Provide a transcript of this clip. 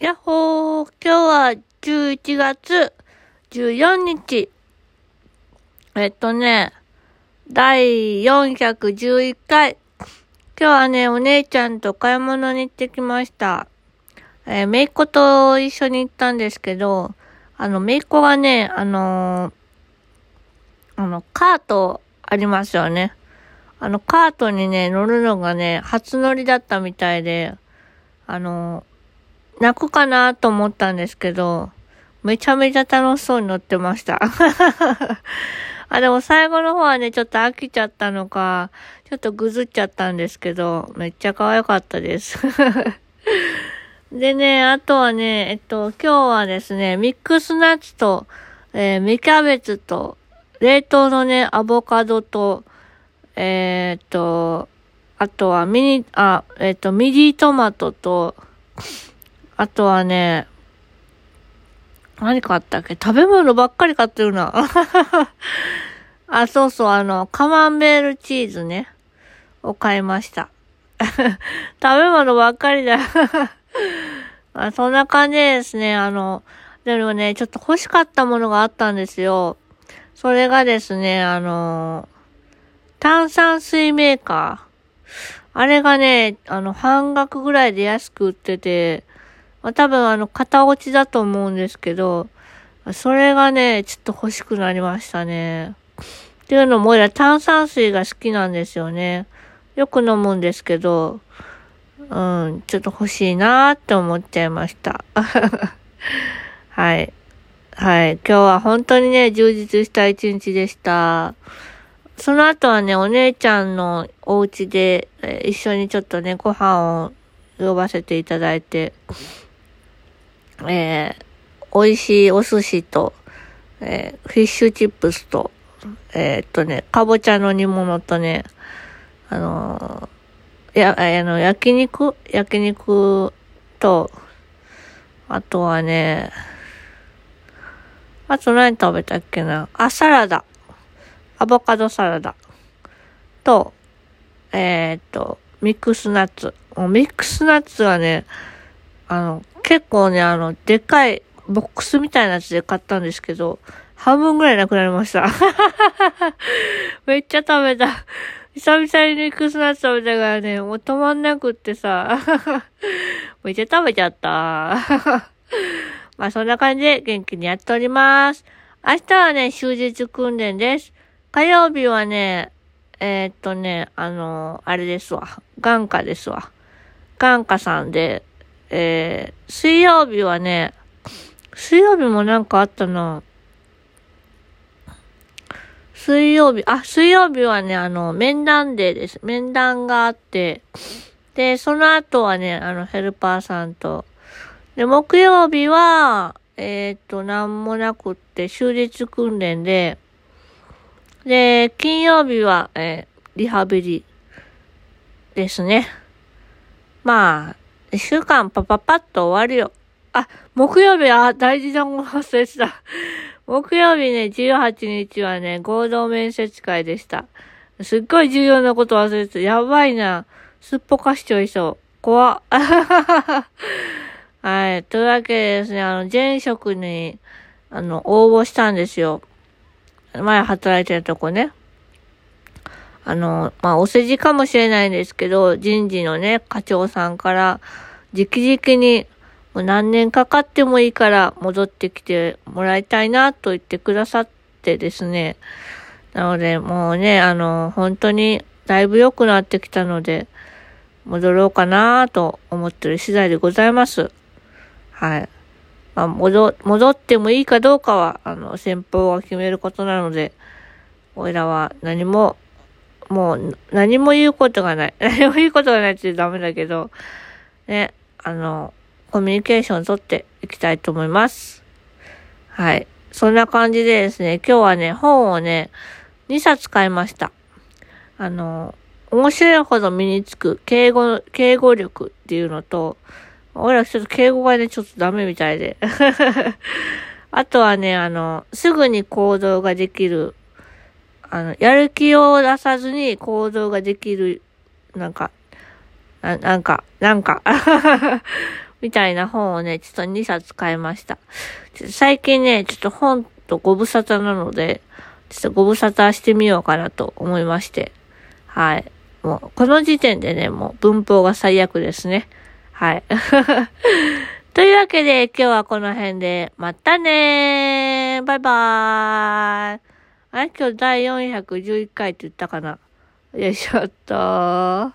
やっほー、今日は11月14日。えっとね、第411回。今日はね、お姉ちゃんと買い物に行ってきました。えー、めいっ子と一緒に行ったんですけど、あの、めいっ子がね、あのーあの、カートありますよね。あの、カートにね、乗るのがね、初乗りだったみたいで、あの、泣くかなと思ったんですけど、めちゃめちゃ楽しそうに乗ってました。あ、でも最後の方はね、ちょっと飽きちゃったのか、ちょっとぐずっちゃったんですけど、めっちゃ可愛かったです。でね、あとはね、えっと、今日はですね、ミックスナッツと、えー、ミキャベツと、冷凍のね、アボカドと、えー、っと、あとはミニ、あ、え、っと、ミディトマトと、あとはね、何買ったっけ？食べ物ばっかり買ってるな。あ、そうそう、あの、カマンベールチーズね、を買いました。食べ物ばっかりだ。あそんな感じですね。あの、でもね、ちょっと欲しかったものがあったんですよ。それがですね、あの、炭酸水メーカー。あれがね、あの、半額ぐらいで安く売ってて、まあ、多分あの、型落ちだと思うんですけど、それがね、ちょっと欲しくなりましたね。っていうのも、俺ら炭酸水が好きなんですよね。よく飲むんですけど、うん、ちょっと欲しいなーって思っちゃいました。はい。はい。今日は本当にね、充実した一日でした。その後はね、お姉ちゃんのお家で、一緒にちょっとね、ご飯を呼ばせていただいて、えー、美味しいお寿司と、えーフィッシュチップスと、えーっとね、かぼちゃの煮物とね、あのーや、あの、焼肉？焼肉と、あとはね、あと何食べたっけな？あ、サラダ。アボカドサラダ。と、えーっと、ミックスナッツ。ミックスナッツはね、あの、結構ね、あの、でかいボックスみたいなやつで買ったんですけど、半分ぐらいなくなりました。めっちゃ食べた。久々にミックスナッツ食べたからね、もう止まんなくってさ。めっちゃ食べちゃった。まあそんな感じで元気にやっております。明日はね、終日訓練です。火曜日はね、えーっとね、あのあれですわ。眼科ですわ。眼科さんで、えー、水曜日はね、水曜日もなんかあったな。水曜日、あ、水曜日はね、あの、面談デーです。面談があって、で、その後はね、あの、ヘルパーさんと、で、木曜日は、えーっと、なんもなくって、終日訓練で、で、金曜日は、えーリハビリですね。まあ、一週間パパパッと終わるよ。あ、木曜日は大事なもの忘れてた。木曜日ね、18日はね、合同面接会でした。すっごい重要なこと忘れてた。やばいな。すっぽかしちゃいそう。怖っ。はい。というわけでですね、あの、前職に、あの、応募したんですよ。前働いてたとこね。あの、まあ、お世辞かもしれないんですけど、人事のね、課長さんから、直々に、もう何年かかってもいいから戻ってきてもらいたいなと言ってくださってですね。なので、もうね、あの、本当にだいぶ良くなってきたので、戻ろうかなと思ってる次第でございます。はい。まあ、戻、戻ってもいいかどうかは、あの、先方が決めることなので、おいらは何も、もう、何も言うことがない。何も言うことがないって言うとダメだけど、ね、あの、コミュニケーションを取っていきたいと思います。はい。そんな感じでですね、今日はね、本をね、2冊買いました。あの、面白いほど身につく敬語、敬語力っていうのと、俺らちょっと敬語がね、ちょっとダメみたいで。あとはね、あの、すぐに行動ができる、あの、やる気を出さずに行動ができる、なんか、ななんか、なんか、みたいな本をね、ちょっと2冊買いました。最近ね、ちょっと本とご無沙汰なので、ちょっとご無沙汰してみようかなと思いまして。はい。もう、この時点でね、もう文法が最悪ですね。はい。というわけで、今日はこの辺で、またねーバイバーイあれ？今日第411回って言ったかな？よいしょっと